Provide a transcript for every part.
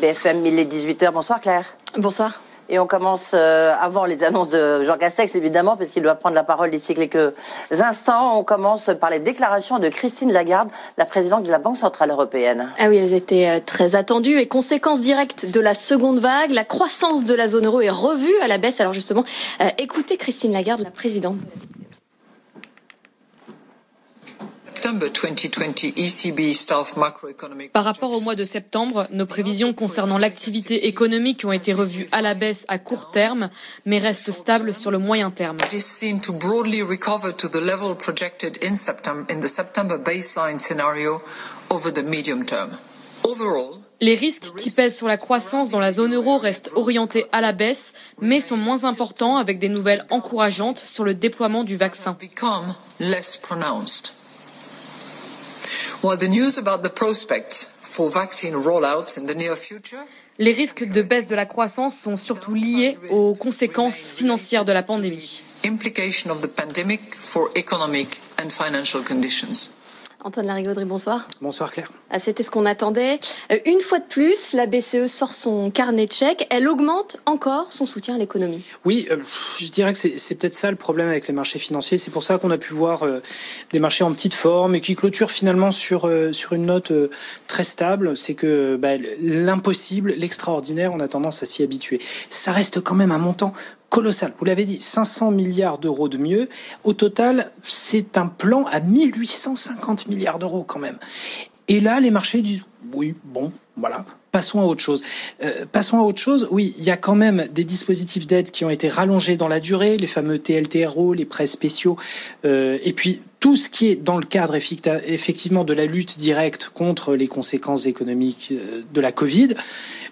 BFM 1018h. Bonsoir Claire. Bonsoir. Et on commence euh, avant les annonces de Jean Castex, évidemment, puisqu'il doit prendre la parole d'ici quelques instants. On commence par les déclarations de Christine Lagarde, la présidente de la Banque Centrale Européenne. Ah oui, elles étaient euh, très attendues et conséquence directe de la seconde vague, la croissance de la zone euro est revue à la baisse. Alors justement, euh, écoutez Christine Lagarde, la présidente. Par rapport au mois de septembre, nos prévisions concernant l'activité économique ont été revues à la baisse à court terme, mais restent stables sur le moyen terme. Les risques qui pèsent sur la croissance dans la zone euro restent orientés à la baisse, mais sont moins importants avec des nouvelles encourageantes sur le déploiement du vaccin. Les risques de baisse de la croissance sont surtout liés aux conséquences financières de la pandémie. Antoine Larigauderie, bonsoir. Bonsoir Claire. Ah, C'était ce qu'on attendait. Euh, Une fois de plus, la BCE sort son carnet de chèques. Elle augmente encore son soutien à l'économie. Oui, euh, je dirais que c'est peut-être ça le problème avec les marchés financiers. C'est pour ça qu'on a pu voir euh, des marchés en petite forme et qui clôturent finalement sur euh, sur une note très stable. C'est que bah, l'impossible, l'extraordinaire, on a tendance à s'y habituer. Ça reste quand même un montant colossal. Vous l'avez dit, 500 milliards d'euros de mieux. Au total, c'est un plan à 1850 milliards d'euros quand même. Et là, les marchés disent oui, bon, voilà. Passons à autre chose. Euh, passons à autre chose. Oui, il y a quand même des dispositifs d'aide qui ont été rallongés dans la durée, les fameux TLTRO, les prêts spéciaux, euh, et puis tout ce qui est dans le cadre effectivement de la lutte directe contre les conséquences économiques euh, de la Covid,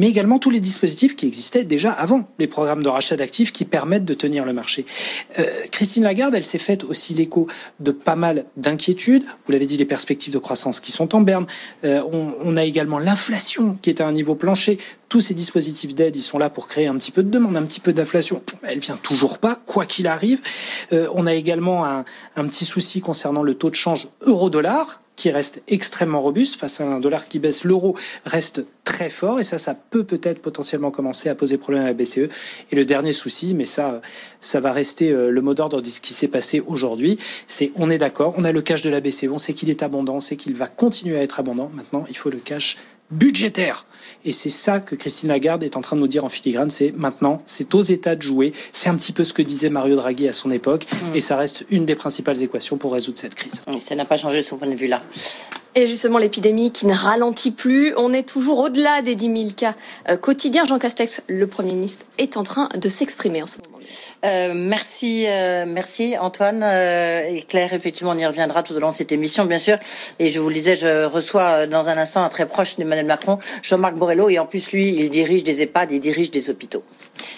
mais également tous les dispositifs qui existaient déjà avant, les programmes de rachat d'actifs qui permettent de tenir le marché. Euh, Christine Lagarde, elle s'est faite aussi l'écho de pas mal d'inquiétudes. Vous l'avez dit, les perspectives de croissance qui sont en berne. Euh, on, on a également l'inflation qui est à un niveau plancher. Tous ces dispositifs d'aide, ils sont là pour créer un petit peu de demande, un petit peu d'inflation. Elle vient toujours pas, quoi qu'il arrive. Euh, on a également un, un petit souci concernant le taux de change euro-dollar qui reste extrêmement robuste face à un dollar qui baisse. L'euro reste très fort et ça, ça peut peut-être potentiellement commencer à poser problème à la BCE. Et le dernier souci, mais ça, ça va rester euh, le mot d'ordre de ce qui s'est passé aujourd'hui, c'est on est d'accord, on a le cash de la BCE, on sait qu'il est abondant, on sait qu'il va continuer à être abondant. Maintenant, il faut le cash budgétaire. Et c'est ça que Christine Lagarde est en train de nous dire en filigrane, c'est maintenant, c'est aux États de jouer. C'est un petit peu ce que disait Mario Draghi à son époque, et ça reste une des principales équations pour résoudre cette crise. Oui, ça n'a pas changé de son point de vue là. Et justement, l'épidémie qui ne ralentit plus. On est toujours au-delà des 10 000 cas euh, quotidiens. Jean Castex, le Premier ministre, est en train de s'exprimer en ce moment. Euh, merci, euh, merci Antoine euh, et Claire. Effectivement, on y reviendra tout au long de cette émission, bien sûr. Et je vous le disais, je reçois euh, dans un instant un très proche d'Emmanuel Macron, Jean-Marc Borrello, et en plus lui, il dirige des EHPAD, il dirige des hôpitaux.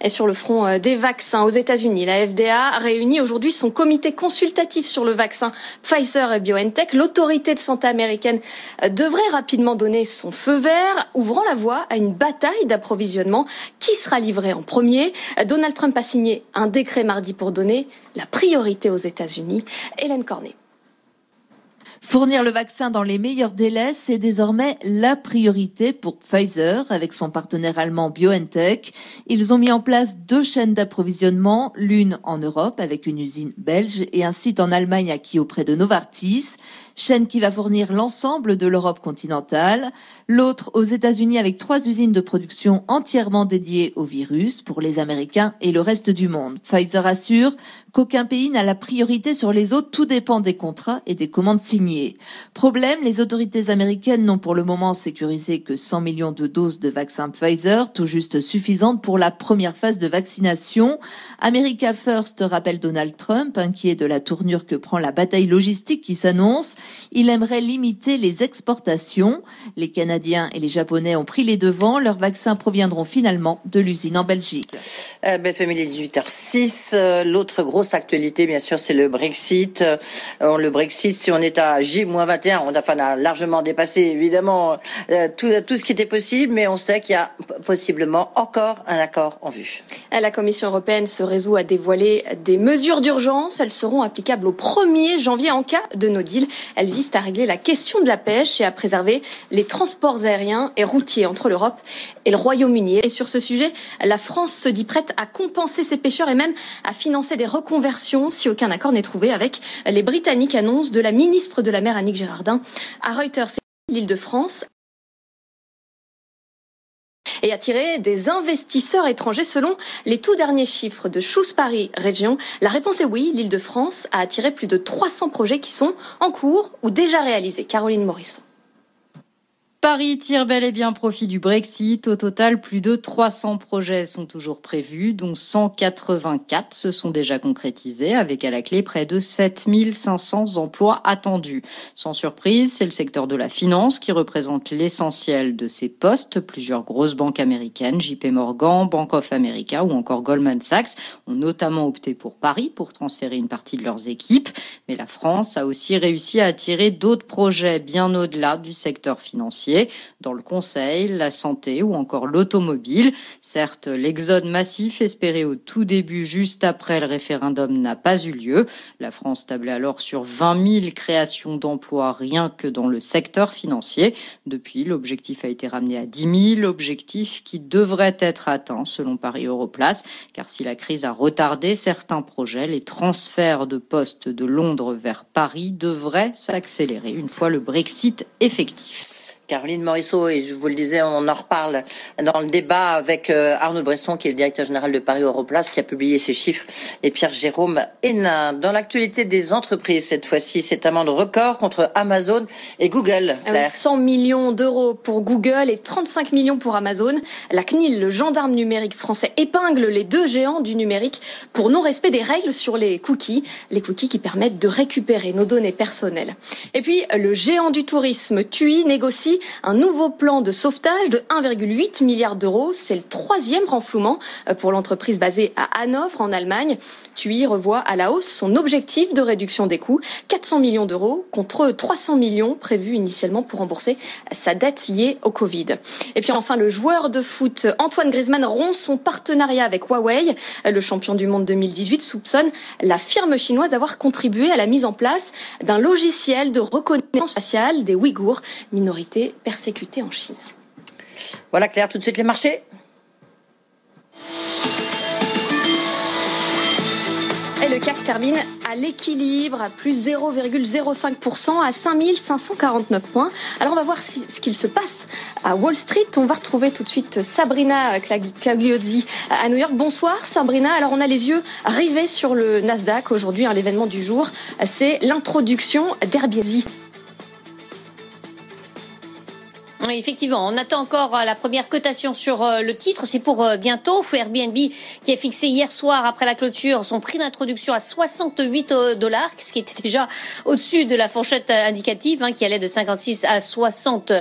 Et sur le front euh, des vaccins aux États-Unis, la FDA réunit aujourd'hui son comité consultatif sur le vaccin Pfizer et BioNTech. L'autorité de santé américaine devrait rapidement donner son feu vert, ouvrant la voie à une bataille d'approvisionnement. Qui sera livré en premier? Donald Trump a signé un décret mardi pour donner la priorité aux États-Unis. Hélène Cornet. Fournir le vaccin dans les meilleurs délais, c'est désormais la priorité pour Pfizer avec son partenaire allemand BioNTech. Ils ont mis en place deux chaînes d'approvisionnement, l'une en Europe avec une usine belge et un site en Allemagne acquis auprès de Novartis chaîne qui va fournir l'ensemble de l'Europe continentale, l'autre aux États-Unis avec trois usines de production entièrement dédiées au virus pour les Américains et le reste du monde. Pfizer assure qu'aucun pays n'a la priorité sur les autres, tout dépend des contrats et des commandes signées. Problème, les autorités américaines n'ont pour le moment sécurisé que 100 millions de doses de vaccin Pfizer, tout juste suffisantes pour la première phase de vaccination. America First rappelle Donald Trump, inquiet de la tournure que prend la bataille logistique qui s'annonce. Il aimerait limiter les exportations. Les Canadiens et les Japonais ont pris les devants. Leurs vaccins proviendront finalement de l'usine en Belgique. Euh, 18h06. L'autre grosse actualité, bien sûr, c'est le Brexit. Euh, le Brexit, si on est à J-21, on a, enfin, a largement dépassé, évidemment, euh, tout, tout ce qui était possible, mais on sait qu'il y a possiblement encore un accord en vue. La Commission européenne se résout à dévoiler des mesures d'urgence. Elles seront applicables au 1er janvier en cas de no deal. Elles visent à régler la question de la pêche et à préserver les transports aériens et routiers entre l'Europe et le Royaume-Uni. Et sur ce sujet, la France se dit prête à compenser ses pêcheurs et même à financer des reconversions si aucun accord n'est trouvé avec les Britanniques, annonce de la ministre de la Annick Gérardin à Reuters. L'île de France et attirer des investisseurs étrangers selon les tout derniers chiffres de Choose Paris Région La réponse est oui, l'île de France a attiré plus de 300 projets qui sont en cours ou déjà réalisés. Caroline Morisson. Paris tire bel et bien profit du Brexit. Au total, plus de 300 projets sont toujours prévus, dont 184 se sont déjà concrétisés, avec à la clé près de 7500 emplois attendus. Sans surprise, c'est le secteur de la finance qui représente l'essentiel de ces postes. Plusieurs grosses banques américaines, JP Morgan, Bank of America ou encore Goldman Sachs, ont notamment opté pour Paris pour transférer une partie de leurs équipes. Mais la France a aussi réussi à attirer d'autres projets bien au-delà du secteur financier dans le conseil, la santé ou encore l'automobile. Certes, l'exode massif espéré au tout début, juste après le référendum, n'a pas eu lieu. La France tablait alors sur 20 000 créations d'emplois rien que dans le secteur financier. Depuis, l'objectif a été ramené à 10 000, objectif qui devrait être atteint selon Paris Europlace, car si la crise a retardé certains projets, les transferts de postes de Londres vers Paris devraient s'accélérer une fois le Brexit effectif. Caroline Morisseau, et je vous le disais, on en reparle dans le débat avec euh, Arnaud Bresson, qui est le directeur général de Paris Europlace, qui a publié ces chiffres, et Pierre-Jérôme Hénin. Dans l'actualité des entreprises, cette fois-ci, cette amende record contre Amazon et Google. 100 ah millions d'euros pour Google et 35 millions pour Amazon. La CNIL, le gendarme numérique français, épingle les deux géants du numérique pour non-respect des règles sur les cookies, les cookies qui permettent de récupérer nos données personnelles. Et puis, le géant du tourisme, TUI, négocie un nouveau plan de sauvetage de 1,8 milliard d'euros. C'est le troisième renflouement euh, pour l'entreprise basée à Hanovre en Allemagne. TUI revoit à la hausse son objectif de réduction des coûts, 400 millions d'euros contre 300 millions prévus initialement pour rembourser sa dette liée au Covid. Et puis enfin, le joueur de foot Antoine Griezmann rompt son partenariat avec Huawei. Le champion du monde 2018 soupçonne la firme chinoise d'avoir contribué à la mise en place d'un logiciel de reconnaissance faciale des Ouïghours, minorité persécutés en Chine. Voilà Claire, tout de suite les marchés. Et le CAC termine à l'équilibre, à plus 0,05% à 5549 points. Alors on va voir ce qu'il se passe à Wall Street. On va retrouver tout de suite Sabrina Cagliozzi à New York. Bonsoir Sabrina. Alors on a les yeux rivés sur le Nasdaq aujourd'hui. Hein, l'événement du jour, c'est l'introduction d'Airbnb Oui, effectivement, on attend encore euh, la première cotation sur euh, le titre. C'est pour euh, bientôt. Airbnb qui a fixé hier soir après la clôture son prix d'introduction à 68 dollars, ce qui était déjà au-dessus de la fourchette indicative hein, qui allait de 56 à 60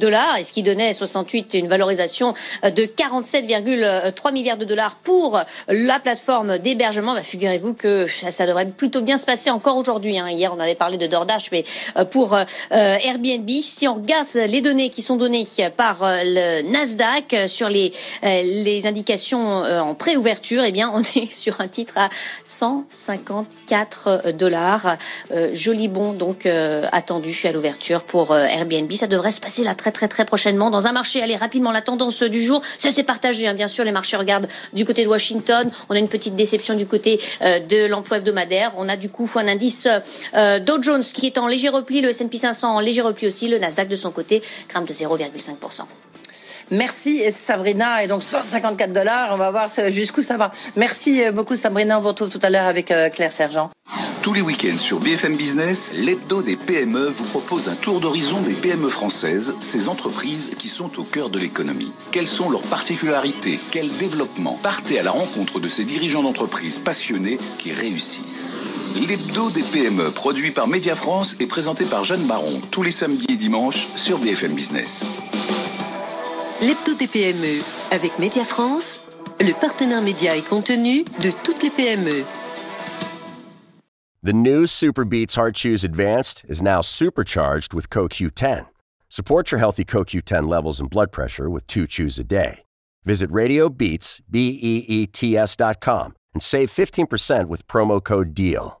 dollars et ce qui donnait 68 une valorisation de 47,3 milliards de dollars pour la plateforme d'hébergement. Bah, Figurez-vous que ça, devrait plutôt bien se passer encore aujourd'hui. Hein. Hier, on avait parlé de DoorDash, mais pour Airbnb, si on regarde les données qui sont données par euh, le Nasdaq sur les, euh, les indications euh, en préouverture, eh bien, on est sur un titre à 154 dollars. Joli bon donc attendu à l'ouverture pour Airbnb. Ça devrait se passer là très très très prochainement dans un marché. Allez rapidement la tendance du jour, ça s'est partagé. Hein. Bien sûr, les marchés regardent du côté de Washington. On a une petite déception du côté de l'emploi hebdomadaire. On a du coup un indice Dow Jones qui est en léger repli, le S&P 500 en léger repli aussi, le Nasdaq de son côté crame de 0,5%. Merci Sabrina. Et donc 154 dollars, on va voir jusqu'où ça va. Merci beaucoup Sabrina. On vous retrouve tout à l'heure avec euh, Claire Sergent. Tous les week-ends sur BFM Business, l'hebdo des PME vous propose un tour d'horizon des PME françaises, ces entreprises qui sont au cœur de l'économie. Quelles sont leurs particularités? Quel développement? Partez à la rencontre de ces dirigeants d'entreprises passionnés qui réussissent. L'hebdo des PME, produit par Média France et présenté par Jeanne Baron, tous les samedis et dimanches sur BFM Business. L'hebdo des PME, avec Média France, le partenaire média et contenu de toutes les PME. The new Super Beats Heart Chews Advanced is now supercharged with CoQ10. Support your healthy CoQ10 levels and blood pressure with two chews a day. Visit RadioBeats, B-E-E-T-S dot com and save 15% with promo code DEAL.